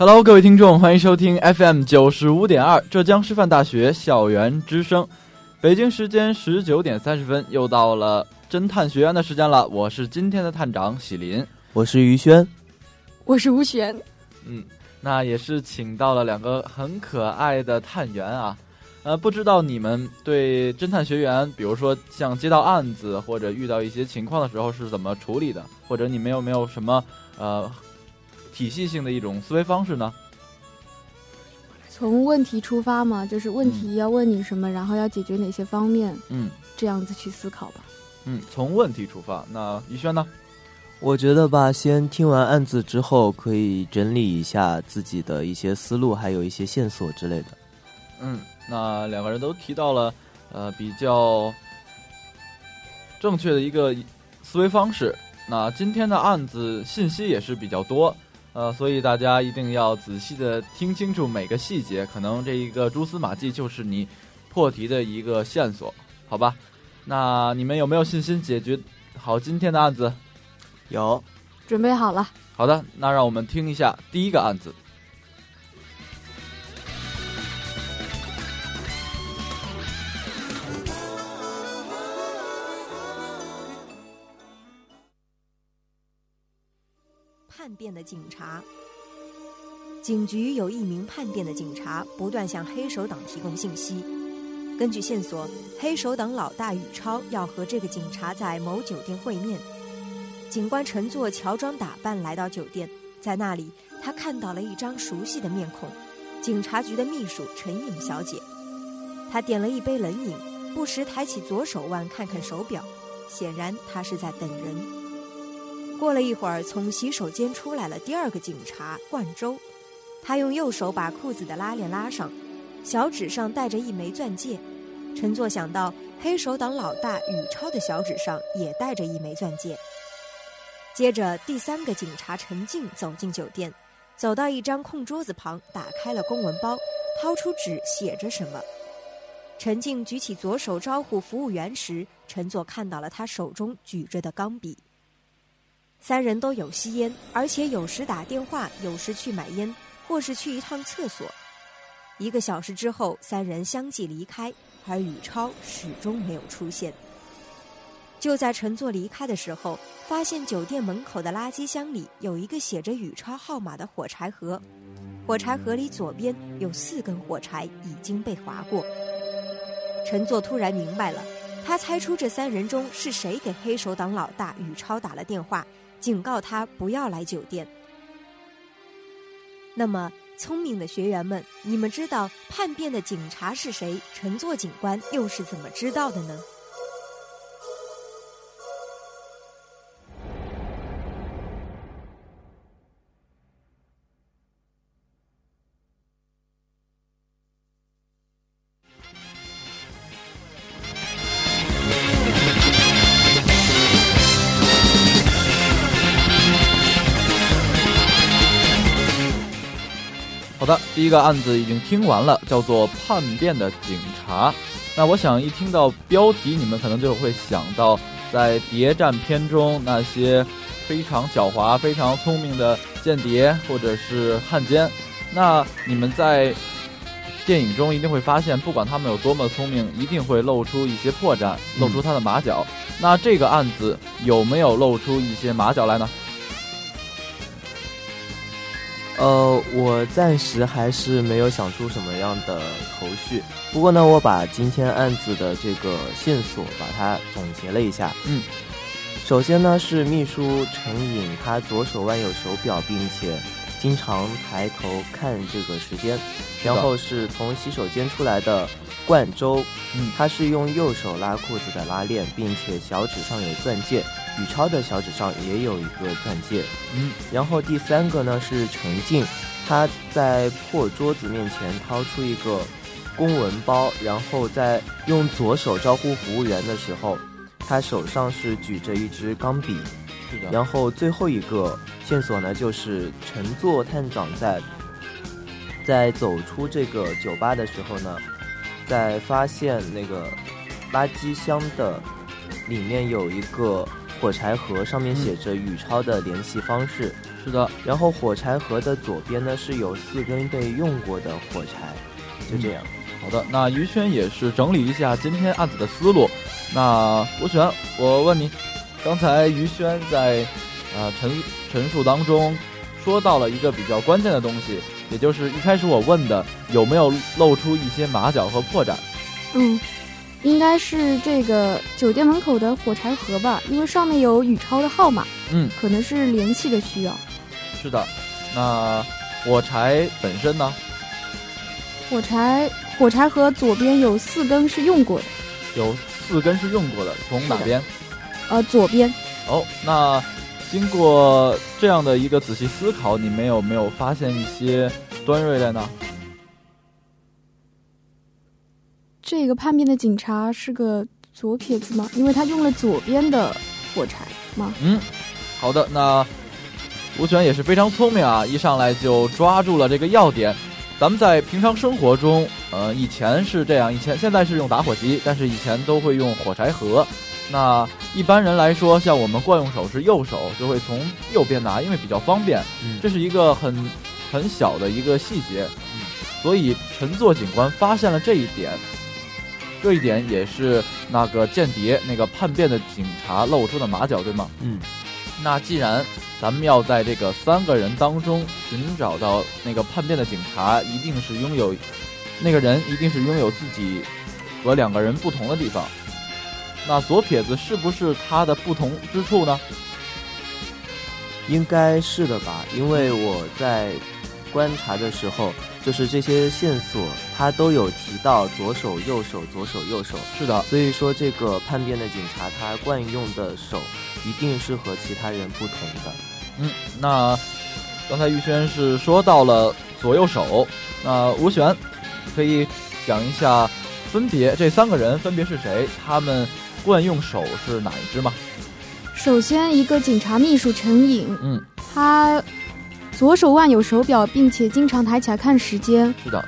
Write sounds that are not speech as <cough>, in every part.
Hello，各位听众，欢迎收听 FM 九十五点二浙江师范大学校园之声。北京时间十九点三十分，又到了侦探学院的时间了。我是今天的探长喜林，我是于轩，我是吴璇。嗯，那也是请到了两个很可爱的探员啊。呃，不知道你们对侦探学员，比如说像接到案子或者遇到一些情况的时候是怎么处理的？或者你们有没有什么呃？体系性的一种思维方式呢？从问题出发嘛，就是问题要问你什么，然后要解决哪些方面，嗯，这样子去思考吧。嗯，从问题出发。那于轩呢？我觉得吧，先听完案子之后，可以整理一下自己的一些思路，还有一些线索之类的。嗯，那两个人都提到了呃比较正确的一个思维方式。那今天的案子信息也是比较多。呃，所以大家一定要仔细的听清楚每个细节，可能这一个蛛丝马迹就是你破题的一个线索，好吧？那你们有没有信心解决好今天的案子？有，准备好了。好的，那让我们听一下第一个案子。变的警察，警局有一名叛变的警察，不断向黑手党提供信息。根据线索，黑手党老大宇超要和这个警察在某酒店会面。警官乘坐乔装打扮来到酒店，在那里他看到了一张熟悉的面孔——警察局的秘书陈颖小姐。他点了一杯冷饮，不时抬起左手腕看看手表，显然他是在等人。过了一会儿，从洗手间出来了第二个警察冠周，他用右手把裤子的拉链拉上，小指上戴着一枚钻戒。陈作想到黑手党老大宇超的小指上也戴着一枚钻戒。接着，第三个警察陈静走进酒店，走到一张空桌子旁，打开了公文包，掏出纸写着什么。陈静举起左手招呼服务员时，陈作看到了他手中举着的钢笔。三人都有吸烟，而且有时打电话，有时去买烟，或是去一趟厕所。一个小时之后，三人相继离开，而宇超始终没有出现。就在陈作离开的时候，发现酒店门口的垃圾箱里有一个写着宇超号码的火柴盒，火柴盒里左边有四根火柴已经被划过。陈作突然明白了，他猜出这三人中是谁给黑手党老大宇超打了电话。警告他不要来酒店。那么，聪明的学员们，你们知道叛变的警察是谁？乘坐警官又是怎么知道的呢？第一个案子已经听完了，叫做《叛变的警察》。那我想一听到标题，你们可能就会想到在谍战片中那些非常狡猾、非常聪明的间谍或者是汉奸。那你们在电影中一定会发现，不管他们有多么聪明，一定会露出一些破绽，露出他的马脚。那这个案子有没有露出一些马脚来呢？呃，我暂时还是没有想出什么样的头绪。不过呢，我把今天案子的这个线索把它总结了一下。嗯，首先呢是秘书陈颖，他左手腕有手表，并且经常抬头看这个时间。然后是从洗手间出来的冠周，嗯，他是用右手拉裤子的拉链，并且小指上有钻戒。宇超的小指上也有一个钻戒，嗯，然后第三个呢是陈静，他在破桌子面前掏出一个公文包，然后在用左手招呼服务员的时候，他手上是举着一支钢笔，是的。然后最后一个线索呢就是陈坐探长在在走出这个酒吧的时候呢，在发现那个垃圾箱的里面有一个。火柴盒上面写着宇超的联系方式，是的。然后火柴盒的左边呢是有四根被用过的火柴，就这样。好的，那于轩也是整理一下今天案子的思路。那吴璇，我问你，刚才于轩在呃陈陈述当中说到了一个比较关键的东西，也就是一开始我问的有没有露出一些马脚和破绽？嗯。应该是这个酒店门口的火柴盒吧，因为上面有宇超的号码，嗯，可能是联系的需要。是的，那火柴本身呢？火柴火柴盒左边有四根是用过的，有四根是用过的，从哪边？呃，左边。哦，那经过这样的一个仔细思考，你们有没有发现一些端锐的呢？这个叛变的警察是个左撇子吗？因为他用了左边的火柴吗？嗯，好的，那吴璇也是非常聪明啊，一上来就抓住了这个要点。咱们在平常生活中，呃，以前是这样，以前现在是用打火机，但是以前都会用火柴盒。那一般人来说，像我们惯用手是右手，就会从右边拿，因为比较方便。嗯，这是一个很很小的一个细节。嗯，所以陈作警官发现了这一点。这一点也是那个间谍、那个叛变的警察露出的马脚，对吗？嗯。那既然咱们要在这个三个人当中寻找到那个叛变的警察，一定是拥有那个人，一定是拥有自己和两个人不同的地方。那左撇子是不是他的不同之处呢？应该是的吧，因为我在观察的时候。就是这些线索，他都有提到左手、右手、左手、右手。是的，所以说这个叛变的警察，他惯用的手一定是和其他人不同的。嗯，那刚才玉轩是说到了左右手，那吴璇可以讲一下，分别这三个人分别是谁？他们惯用手是哪一只吗？首先，一个警察秘书陈颖，嗯，他。左手腕有手表，并且经常抬起来看时间。是的，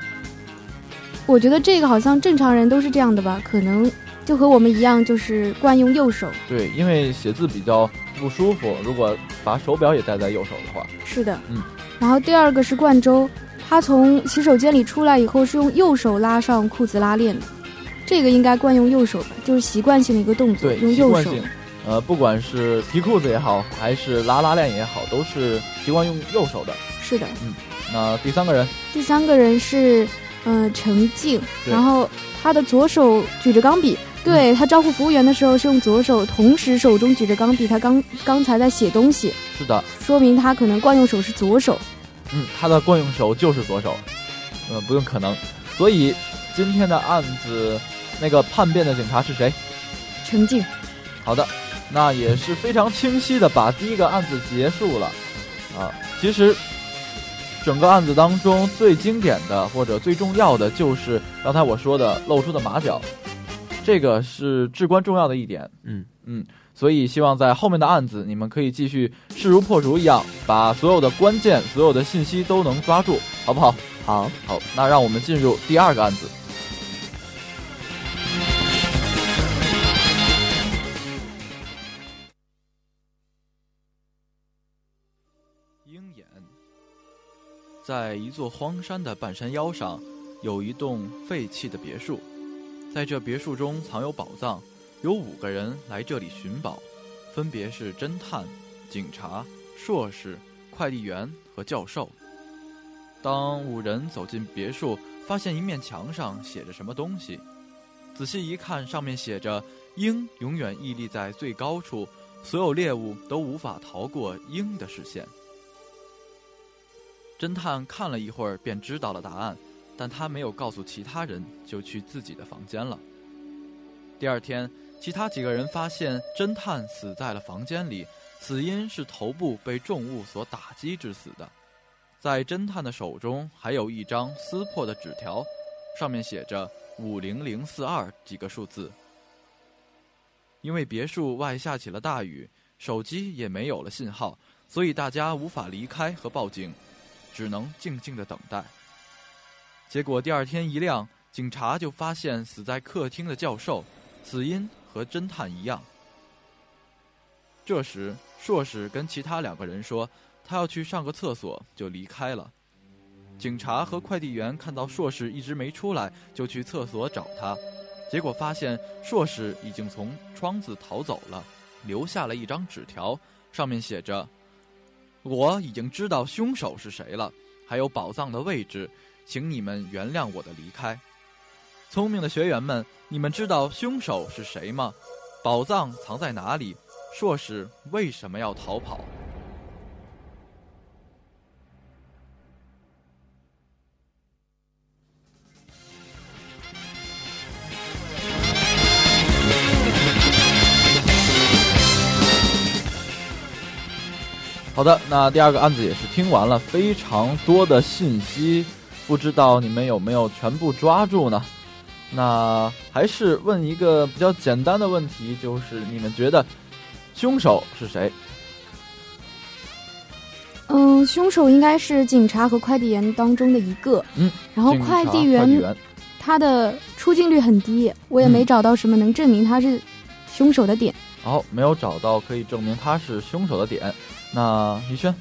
我觉得这个好像正常人都是这样的吧？可能就和我们一样，就是惯用右手。对，因为写字比较不舒服，如果把手表也戴在右手的话。是的，嗯。然后第二个是冠周，他从洗手间里出来以后是用右手拉上裤子拉链的，这个应该惯用右手吧？就是习惯性的一个动作，用右手。呃，不管是提裤子也好，还是拉拉链也好，都是习惯用右手的。是的，嗯。那第三个人？第三个人是，呃，陈静。然后他的左手举着钢笔，对他招呼服务员的时候是用左手，同时手中举着钢笔。他刚刚才在写东西。是的，说明他可能惯用手是左手。嗯，他的惯用手就是左手。呃，不用可能。所以今天的案子，那个叛变的警察是谁？陈静。好的。那也是非常清晰的把第一个案子结束了，啊，其实整个案子当中最经典的或者最重要的就是刚才我说的露出的马脚，这个是至关重要的一点。嗯嗯，所以希望在后面的案子你们可以继续势如破竹一样，把所有的关键、所有的信息都能抓住，好不好？好，好，那让我们进入第二个案子。在一座荒山的半山腰上，有一栋废弃的别墅。在这别墅中藏有宝藏，有五个人来这里寻宝，分别是侦探、警察、硕士、快递员和教授。当五人走进别墅，发现一面墙上写着什么东西，仔细一看，上面写着“鹰永远屹立在最高处，所有猎物都无法逃过鹰的视线。”侦探看了一会儿，便知道了答案，但他没有告诉其他人，就去自己的房间了。第二天，其他几个人发现侦探死在了房间里，死因是头部被重物所打击致死的。在侦探的手中还有一张撕破的纸条，上面写着“五零零四二”几个数字。因为别墅外下起了大雨，手机也没有了信号，所以大家无法离开和报警，只能静静的等待。结果第二天一亮，警察就发现死在客厅的教授，死因和侦探一样。这时，硕士跟其他两个人说。他要去上个厕所，就离开了。警察和快递员看到硕士一直没出来，就去厕所找他，结果发现硕士已经从窗子逃走了，留下了一张纸条，上面写着：“我已经知道凶手是谁了，还有宝藏的位置，请你们原谅我的离开。”聪明的学员们，你们知道凶手是谁吗？宝藏藏在哪里？硕士为什么要逃跑？好的，那第二个案子也是听完了，非常多的信息，不知道你们有没有全部抓住呢？那还是问一个比较简单的问题，就是你们觉得凶手是谁？嗯，凶手应该是警察和快递员当中的一个。嗯，然后快递员他的出镜率很低，我也没找到什么能证明他是凶手的点。好，没有找到可以证明他是凶手的点。那于轩，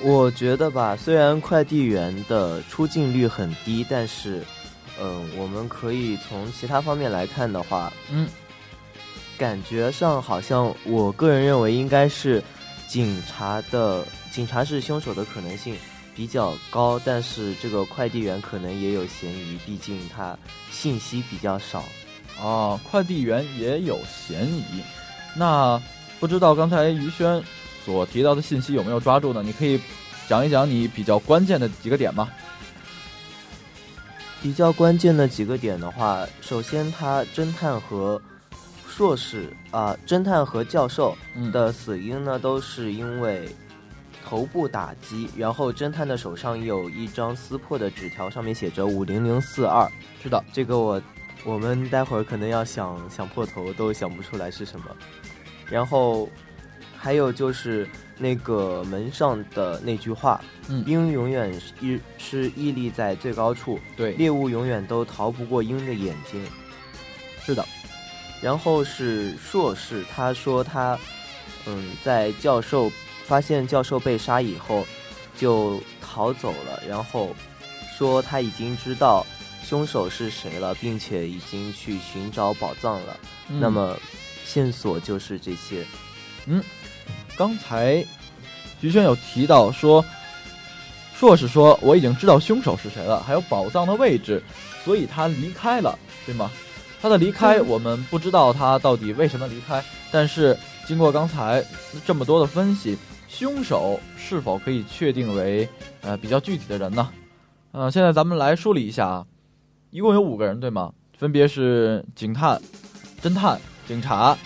我觉得吧，虽然快递员的出镜率很低，但是，嗯，我们可以从其他方面来看的话，嗯，感觉上好像，我个人认为应该是警察的，警察是凶手的可能性比较高，但是这个快递员可能也有嫌疑，毕竟他信息比较少。哦，快递员也有嫌疑，那。不知道刚才于轩所提到的信息有没有抓住呢？你可以讲一讲你比较关键的几个点吗？比较关键的几个点的话，首先他侦探和硕士啊，侦探和教授的死因呢都是因为头部打击，然后侦探的手上有一张撕破的纸条，上面写着五零零四二。是的，这个我我们待会儿可能要想想破头都想不出来是什么。然后，还有就是那个门上的那句话：“嗯鹰永远屹是屹立在最高处，对，猎物永远都逃不过鹰的眼睛。”是的。然后是硕士，他说他，嗯，在教授发现教授被杀以后，就逃走了。然后说他已经知道凶手是谁了，并且已经去寻找宝藏了。那么。线索就是这些，嗯，刚才徐轩有提到说，硕士说我已经知道凶手是谁了，还有宝藏的位置，所以他离开了，对吗？他的离开我们不知道他到底为什么离开，但是经过刚才这么多的分析，凶手是否可以确定为呃比较具体的人呢？呃，现在咱们来梳理一下啊，一共有五个人，对吗？分别是警探、侦探。警察、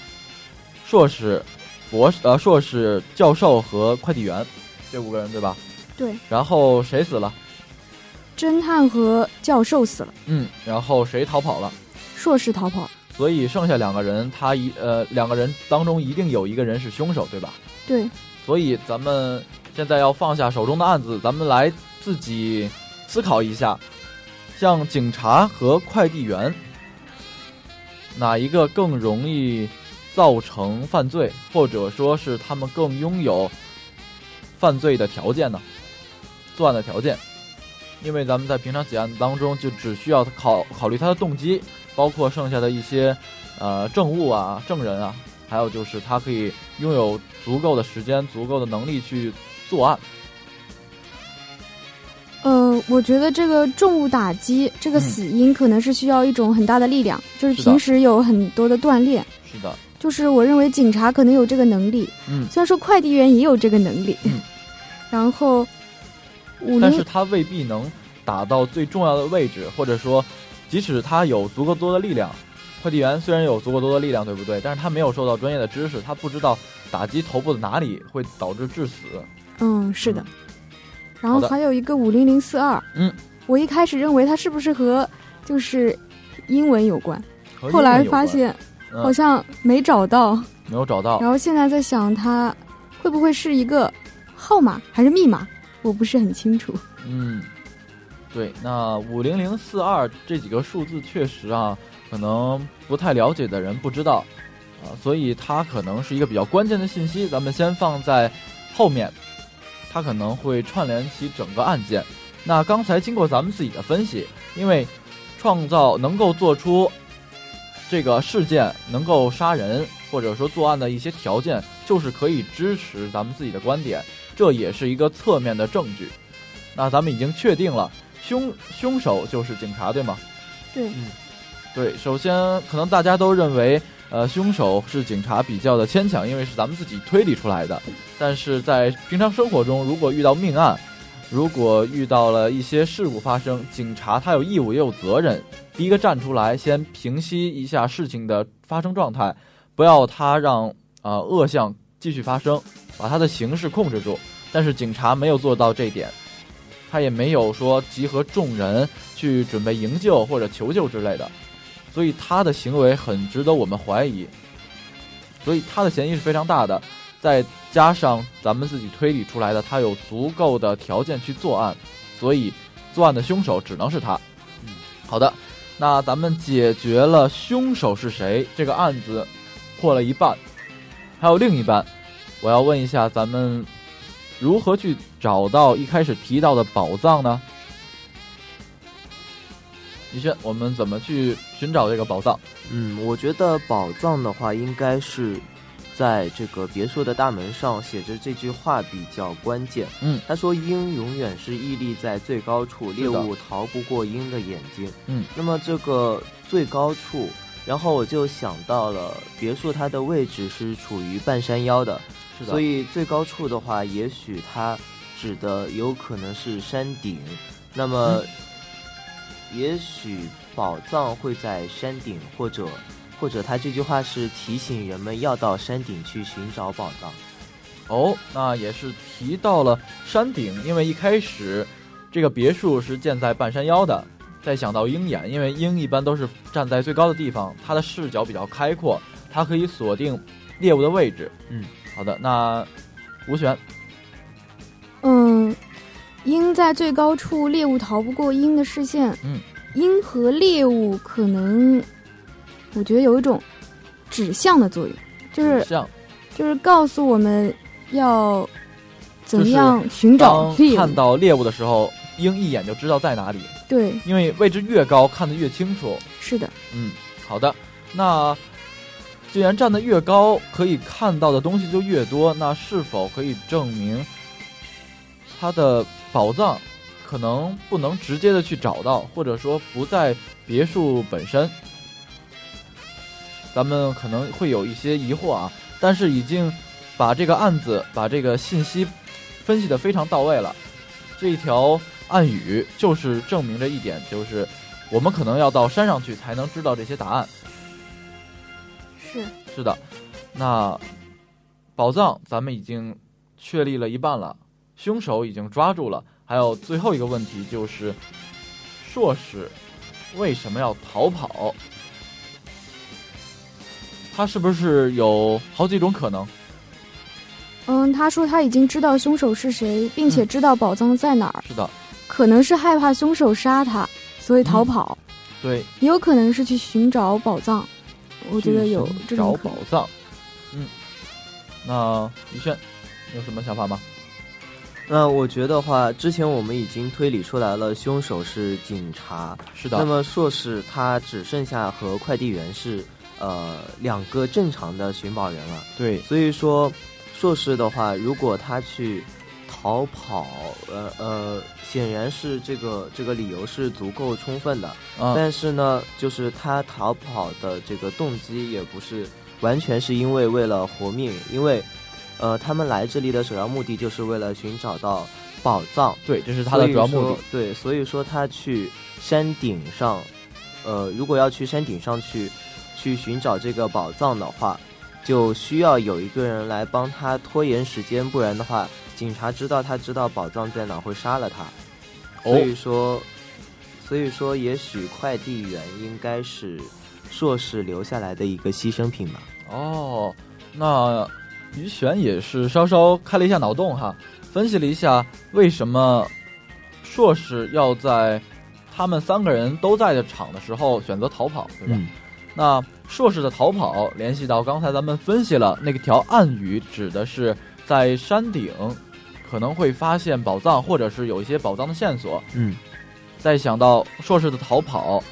硕士、博士、呃，硕士、教授和快递员，这五个人对吧？对。然后谁死了？侦探和教授死了。嗯。然后谁逃跑了？硕士逃跑。所以剩下两个人，他一呃，两个人当中一定有一个人是凶手，对吧？对。所以咱们现在要放下手中的案子，咱们来自己思考一下，像警察和快递员。哪一个更容易造成犯罪，或者说是他们更拥有犯罪的条件呢？作案的条件，因为咱们在平常结案当中就只需要考考虑他的动机，包括剩下的一些呃证物啊、证人啊，还有就是他可以拥有足够的时间、足够的能力去作案。呃，我觉得这个重物打击，这个死因可能是需要一种很大的力量，就是平时有很多的锻炼。是的，就是我认为警察可能有这个能力，嗯，虽然说快递员也有这个能力，嗯 <laughs> 然后但是他未必能打到最重要的位置，或者说，即使他有足够多的力量，快递员虽然有足够多的力量，对不对？但是他没有受到专业的知识，他不知道打击头部的哪里会导致致死。嗯是的嗯，然后还有一个五零零四二，嗯，我一开始认为它是不是和就是英文有关，和后来发现嗯。好像没找到，没有找到。然，后现在在想它会不会是一个号码还是密码，我不是很清楚。嗯，对，那五零零四二这几个数字确实啊，可能不太了解的人不知道啊，所以它可能是一个比较关键的信息，咱们先放在后面，它可能会串联起整个案件。那刚才经过咱们自己的分析，因为创造能够做出这个事件能够杀人或者说作案的一些条件，就是可以支持咱们自己的观点，这也是一个侧面的证据。那咱们已经确定了凶凶手就是警察，对吗？对，嗯对，首先可能大家都认为，呃，凶手是警察比较的牵强，因为是咱们自己推理出来的。但是在平常生活中，如果遇到命案，如果遇到了一些事故发生，警察他有义务也有责任，第一个站出来，先平息一下事情的发生状态，不要他让啊、呃恶象继续发生，把他的形势控制住。但是警察没有做到这一点，他也没有说集合众人去准备营救或者求救之类的，所以他的行为很值得我们怀疑，所以他的嫌疑是非常大的。再加上咱们自己推理出来的，他有足够的条件去作案，所以作案的凶手只能是他。嗯，好的，那咱们解决了凶手是谁，这个案子破了一半，还有另一半，我要问一下，咱们如何去找到一开始提到的宝藏呢？李轩，我们怎么去寻找这个宝藏？嗯，我觉得宝藏的话，应该是在这个别墅的大门上写着这句话比较关键。嗯，他说：“鹰永远是屹立在最高处，猎物逃不过鹰的眼睛。”嗯，那么这个最高处，然后我就想到了别墅它的位置是处于半山腰的，是的，所以最高处的话，也许它指的有可能是山顶。那么，也许宝藏会在山顶，或者或者他这句话是提醒人们要到山顶去寻找宝藏。哦，那也是提到了山顶，因为一开始这个别墅是建在半山腰的。再想到鹰眼，因为鹰一般都是站在最高的地方，它的视角比较开阔，它可以锁定猎物的位置。嗯，好的，那吴璇，嗯，鹰在最高处，猎物逃不过鹰的视线。嗯，鹰和猎物可能，我觉得有一种指向的作用，就是像就是告诉我们要怎么样寻找猎物。看到猎物的时候，鹰一眼就知道在哪里，对，因为位置越高，看得越清楚。是的，嗯，好的。那既然站得越高，可以看到的东西就越多，那是否可以证明它的宝藏可能不能直接的去找到，或者说不在别墅本身？咱们可能会有一些疑惑啊，但是已经把这个案子、把这个信息分析的非常到位了。这一条暗语就是证明着一点，就是我们可能要到山上去才能知道这些答案。是是的，那宝藏咱们已经确立了一半了，凶手已经抓住了，还有最后一个问题就是，硕士为什么要逃跑？他是不是有好几种可能？嗯，他说他已经知道凶手是谁，并且嗯知道宝藏在哪儿，是的，可能是害怕凶手杀他，所以逃跑，对，也有可能是去寻找宝藏。我觉得有找这种可能。宝藏。嗯，那于轩有什么想法吗？那我觉得话，之前我们已经推理出来了，凶手是警察。是的，那么硕士他只剩下和快递员是呃两个正常的寻宝人了。对，所以说，硕士的话，如果他去逃跑，呃呃，显然是这个这个理由是足够充分的。嗯，但是呢，就是他逃跑的这个动机也不是完全是因为为了活命，因为呃，他们来这里的首要目的就是为了寻找到宝藏。对，这是他的主要目的。对，所以说他去山顶上，呃，如果要去山顶上去去寻找这个宝藏的话，就需要有一个人来帮他拖延时间，不然的话，警察知道他知道宝藏在哪会杀了他。所以说，所以说，也许快递员应该是硕士留下来的一个牺牲品吧。哦，那于玄也是稍稍开了一下脑洞哈，分析了一下为什么硕士要在他们三个人都在的场的时候选择逃跑，对吧？嗯那硕士的逃跑联系到刚才咱们分析了那个条暗语，指的是在山顶可能会发现宝藏，或者是有一些宝藏的线索。嗯，再想到硕士的逃跑，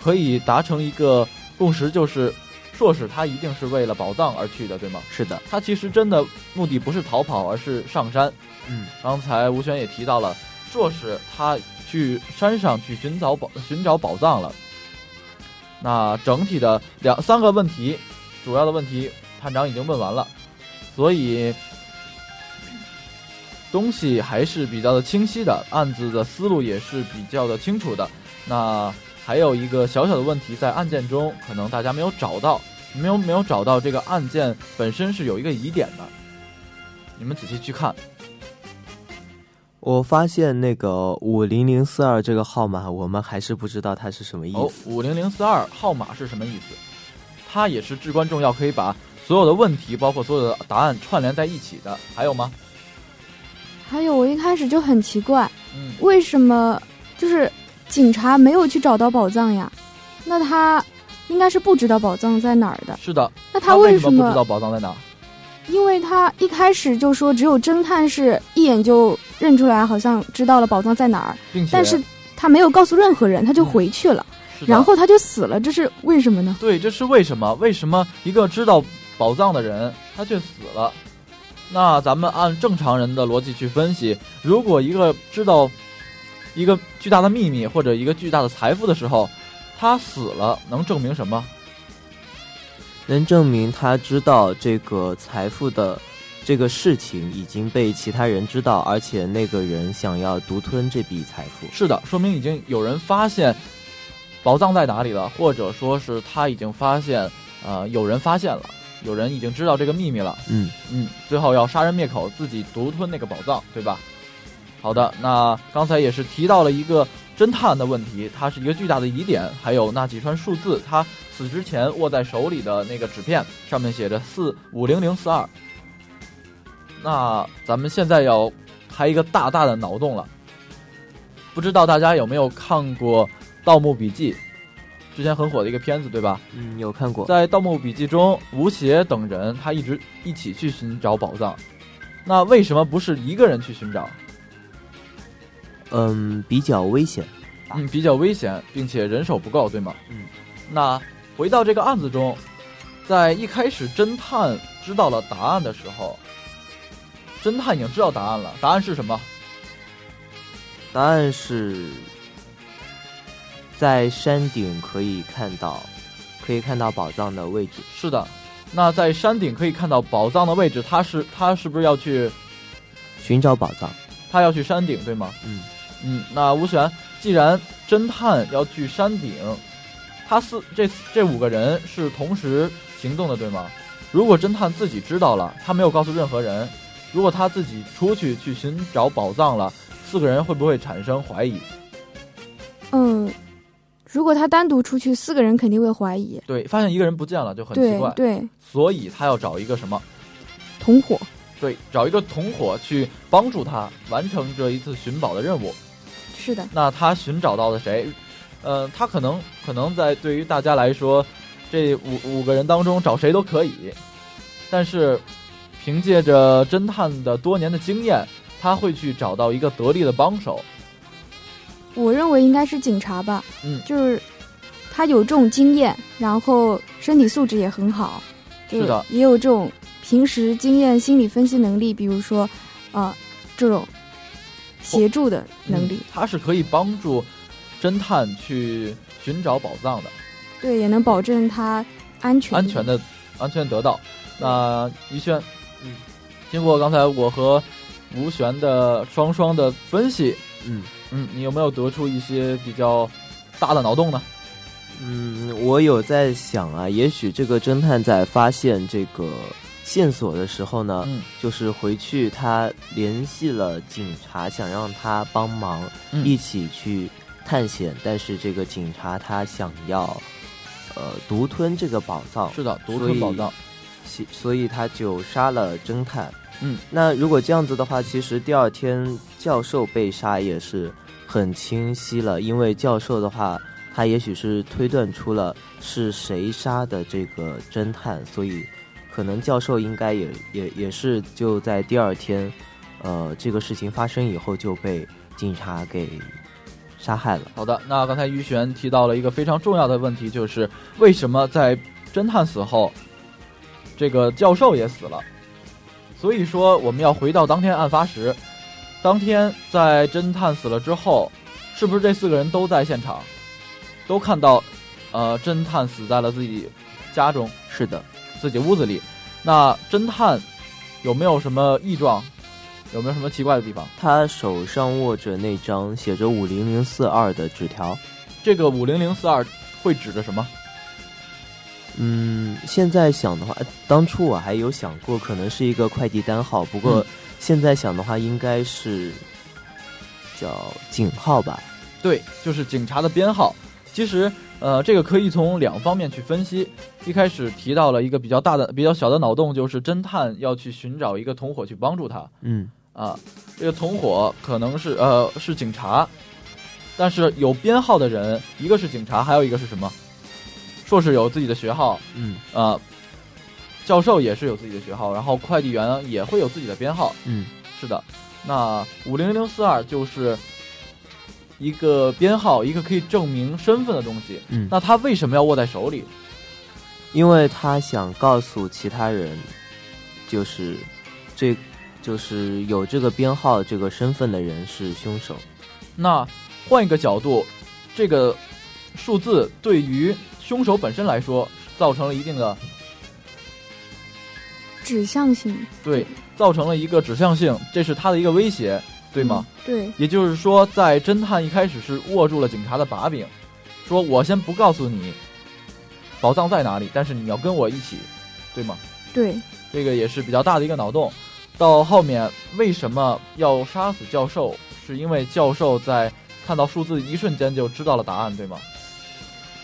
可以达成一个共识，就是硕士他一定是为了宝藏而去的，对吗？是的，他其实真的目的不是逃跑，而是上山。嗯，刚才吴璇也提到了，硕士他去山上去寻找宝寻找宝藏了。那整体的两三个问题，主要的问题探长已经问完了，所以东西还是比较的清晰的，案子的思路也是比较的清楚的。那还有一个小小的问题，在案件中可能大家没有找到，没有没有找到这个案件本身是有一个疑点的，你们仔细去看。我发现那个五零零四二这个号码，我们还是不知道它是什么意哦，思。五零零四二号码是什么意思？它也是至关重要，可以把所有的问题，包括所有的答案串联在一起的。还有吗？还有，我一开始就很奇怪，嗯，为什么就是警察没有去找到宝藏呀？那他应该是不知道宝藏在哪儿的。是的。那他为什么不知道宝藏在哪？因为他一开始就说只有侦探是一眼就认出来，好像知道了宝藏在哪儿，并且但是他没有告诉任何人，他就回去了，嗯、然后他就死了，这是为什么呢？对，这是为什么？为什么一个知道宝藏的人他却死了？那咱们按正常人的逻辑去分析，如果一个知道一个巨大的秘密或者一个巨大的财富的时候，他死了，能证明什么？能证明他知道这个财富的这个事情已经被其他人知道，而且那个人想要独吞这笔财富。是的，说明已经有人发现宝藏在哪里了，或者说是他已经发现，呃，有人发现了，有人已经知道这个秘密了。嗯嗯，最后要杀人灭口，自己独吞那个宝藏，对吧？好的，那刚才也是提到了一个侦探的问题，它是一个巨大的疑点，还有那几串数字，他死之前握在手里的那个纸片，上面写着四五零零四二。那咱们现在要开一个大大的脑洞了，不知道大家有没有看过《盗墓笔记》？之前很火的一个片子，对吧？嗯，有看过。在《盗墓笔记》中，吴邪等人他一直一起去寻找宝藏，那为什么不是一个人去寻找？嗯，比较危险。嗯，比较危险，并且人手不够，对吗？嗯。那回到这个案子中，在一开始侦探知道了答案的时候，侦探已经知道答案了。答案是什么？答案是在山顶可以看到，可以看到宝藏的位置。是的。那在山顶可以看到宝藏的位置，他是他是不是要去寻找宝藏？他要去山顶，对吗？嗯嗯。那吴璇，既然侦探要去山顶，他四这这五个人是同时行动的，对吗？如果侦探自己知道了，他没有告诉任何人，如果他自己出去去寻找宝藏了，四个人会不会产生怀疑？嗯，如果他单独出去，四个人肯定会怀疑。对，发现一个人不见了就很奇怪。对，对所以他要找一个什么同伙？对，找一个同伙去帮助他完成这一次寻宝的任务。是的。那他寻找到了谁？呃，他可能可能在对于大家来说，这五五个人当中找谁都可以，但是凭借着侦探的多年的经验，他会去找到一个得力的帮手。我认为应该是警察吧，嗯，就是他有这种经验，然后身体素质也很好，是的，也有这种平时经验、心理分析能力，比如说，呃，这种协助的能力，它是可以帮助侦探去寻找宝藏的，对，也能保证他安全。安全的安全得到。那于轩，嗯，经过刚才我和吴璇的双双的分析，嗯。嗯，你有没有得出一些比较大的脑洞呢？嗯，我有在想啊，也许这个侦探在发现这个线索的时候呢，嗯就是回去他联系了警察，想让他帮忙嗯一起去探险，但是这个警察他想要呃独吞这个宝藏，是的，独吞宝藏。所以所以他就杀了侦探。嗯，那如果这样子的话，其实第二天教授被杀也是很清晰了，因为教授的话，他也许是推断出了是谁杀的这个侦探，所以可能教授应该也也也是就在第二天，呃，这个事情发生以后就被警察给杀害了。好的，那刚才于璇提到了一个非常重要的问题，就是为什么在侦探死后，这个教授也死了？所以说，我们要回到当天案发时，当天在侦探死了之后，是不是这四个人都在现场，都看到，呃，侦探死在了自己家中，是的，自己屋子里？那侦探有没有什么异状？有没有什么奇怪的地方？他手上握着那张写着五零零四二的纸条。这个五零零四二会指着什么？嗯，现在想的话，呃当初我还有想过可能是一个快递单号，不过嗯现在想的话，应该是叫警号吧。对，就是警察的编号。其实，呃，这个可以从两方面去分析。一开始提到了一个比较大的、比较小的脑洞，就是侦探要去寻找一个同伙去帮助他嗯啊。这个同伙可能是呃是警察，但是有编号的人，一个是警察，还有一个是什么？硕士有自己的学号嗯啊，教授也是有自己的学号，然后快递员也会有自己的编号。嗯是的，那五零零四二就是一个编号，一个可以证明身份的东西。嗯，那他为什么要握在手里？因为他想告诉其他人，就是这就是有这个编号这个身份的人是凶手。那换一个角度，这个数字对于凶手本身来说造成了一定的指向性，对，造成了一个指向性，这是他的一个威胁，对吗？嗯？对，也就是说，在侦探一开始是握住了警察的把柄，说我先不告诉你宝藏在哪里，但是你要跟我一起，对吗？对，这个也是比较大的一个脑洞。到后面为什么要杀死教授？是因为教授在看到数字一瞬间就知道了答案，对吗？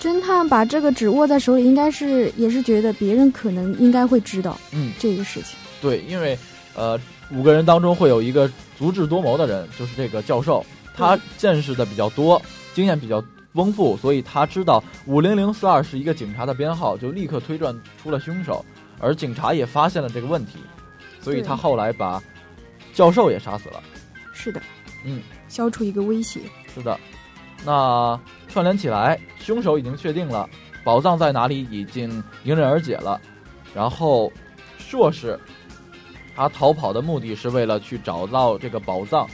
侦探把这个纸握在手里，应该是也是觉得别人可能应该会知道嗯，这个事情。对，因为呃，五个人当中会有一个足智多谋的人，就是这个教授，他见识的比较多，经验比较丰富，所以他知道五零零四二是一个警察的编号，就立刻推断出了凶手，而警察也发现了这个问题，所以他后来把教授也杀死了。是的，嗯，消除一个威胁。是的，那串联起来，凶手已经确定了，宝藏在哪里已经迎刃而解了。然后，硕士他逃跑的目的是为了去找到这个宝藏。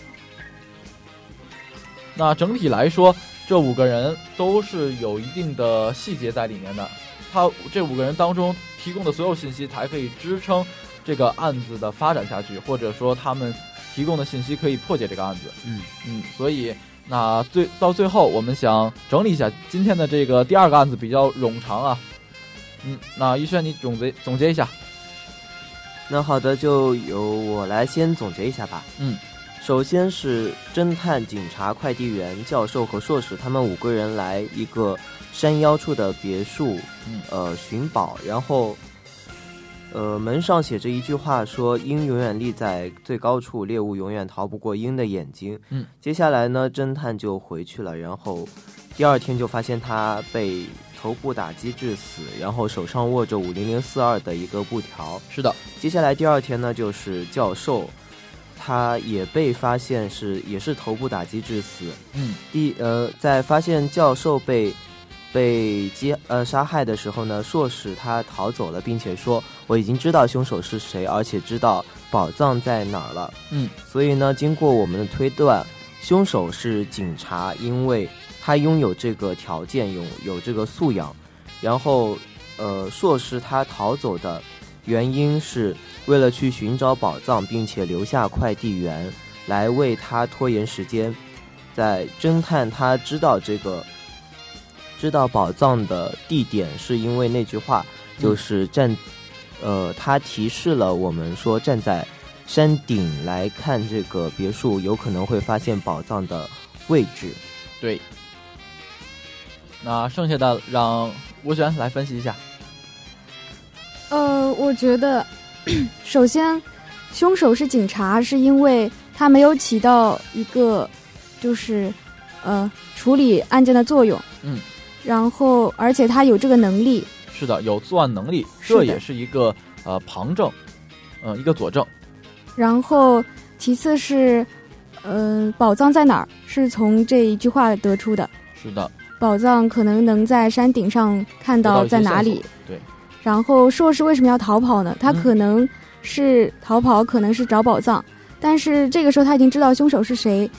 那整体来说，这五个人都是有一定的细节在里面的。他这五个人当中提供的所有信息，才可以支撑这个案子的发展下去，或者说他们提供的信息可以破解这个案子。嗯嗯，所以那最到最后，我们想整理一下今天的这个第二个案子比较冗长啊。嗯，那一轩你总结总结一下。那好的，就由我来先总结一下吧。嗯，首先是侦探、警察、快递员、教授和硕士，他们五个人来一个山腰处的别墅，嗯呃，寻宝。然后，呃，门上写着一句话说：“鹰永远立在最高处，猎物永远逃不过鹰的眼睛。”嗯，接下来呢，侦探就回去了，然后第二天就发现他被头部打击致死，然后手上握着五零零四二的一个布条。是的，接下来第二天呢，就是教授，他也被发现是也是头部打击致死。嗯第呃，在发现教授被被击呃杀害的时候呢，硕士他逃走了，并且说我已经知道凶手是谁，而且知道宝藏在哪儿了。嗯，所以呢，经过我们的推断，凶手是警察，因为他拥有这个条件，有有这个素养。然后，呃，硕士他逃走的原因是为了去寻找宝藏，并且留下快递员来为他拖延时间。在侦探他知道这个知道宝藏的地点，是因为那句话，就是站，呃，他提示了我们说站在山顶来看这个别墅，有可能会发现宝藏的位置。对。那剩下的让吴璇来分析一下。呃，我觉得，<clears throat> 首先，凶手是警察，是因为他没有起到一个，就是，呃，处理案件的作用。嗯。然后，而且他有这个能力。是的，有作案能力，这也是一个呃旁证，嗯、一个佐证。然后，其次是，呃，宝藏在哪儿？是从这一句话得出的。是的，宝藏可能能在山顶上看到在哪里。对，然后硕士为什么要逃跑呢？他嗯可能是逃跑，可能是找宝藏，但是这个时候他已经知道凶手是谁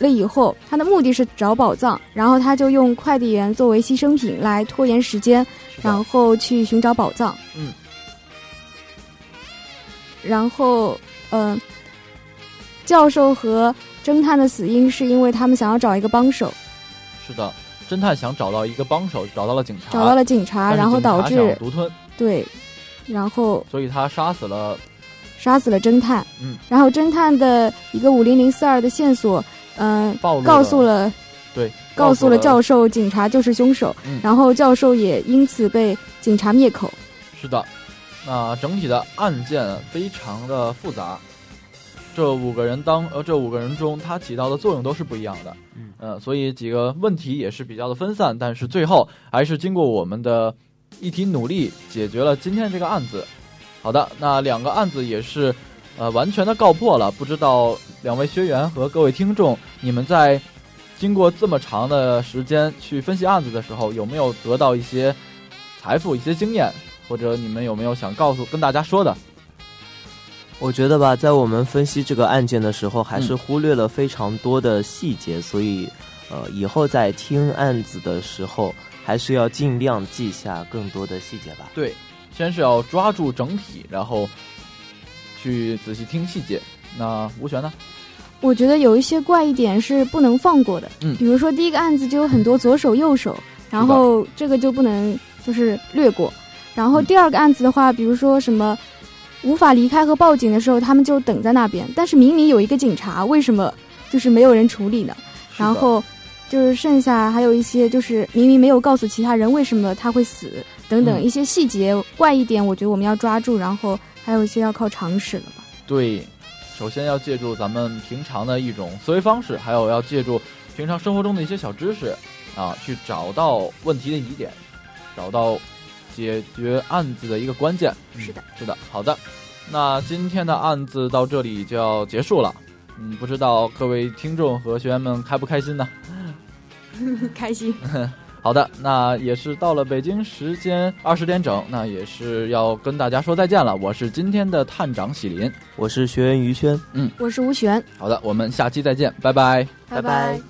了。以后他的目的是找宝藏，然后他就用快递员作为牺牲品来拖延时间，然后去寻找宝藏。嗯。然后，嗯、教授和侦探的死因是因为他们想要找一个帮手，是的，侦探想找到一个帮手，找到了警察，找到了警察，然后导致独吞，对，然后所以他杀死了。杀死了侦探。嗯，然后侦探的一个五零零四二的线索，嗯、告诉了对，告诉了了教授，警察就是凶手。嗯然后教授也因此被警察灭口。是的，那整体的案件非常的复杂，这五个人当呃这五个人中，他起到的作用都是不一样的，嗯呃，所以几个问题也是比较的分散，但是最后还是经过我们的一体努力解决了今天这个案子。好的，那两个案子也是呃完全的告破了，不知道两位学员和各位听众，你们在经过这么长的时间去分析案子的时候，有没有得到一些财富、一些经验？或者你们有没有想告诉跟大家说的？我觉得吧，在我们分析这个案件的时候，还是嗯忽略了非常多的细节，所以，呃，以后在听案子的时候，还是要尽量记下更多的细节吧。对，先是要抓住整体，然后去仔细听细节。那吴璇呢？我觉得有一些怪异点是不能放过的，嗯比如说第一个案子就有很多左手右手，然后这个就不能就是略过。然后嗯第二个案子的话，比如说什么无法离开和报警的时候，他们就等在那边，但是明明有一个警察，为什么就是没有人处理呢？然后就是剩下还有一些就是明明没有告诉其他人为什么他会死等等嗯一些细节怪一点，我觉得我们要抓住，然后还有一些要靠常识了吧。对，首先要借助咱们平常的一种思维方式，还有要借助平常生活中的一些小知识啊，去找到问题的疑点，找到解决案子的一个关键。是的，是的，好的。那今天的案子到这里就要结束了。嗯，不知道各位听众和学员们开不开心呢？<laughs> 开心。<laughs> 好的，那也是到了北京时间二十点整，那也是要跟大家说再见了。我是今天的探长喜林。我是学员于轩。嗯我是吴璇，好的，我们下期再见，拜拜。拜拜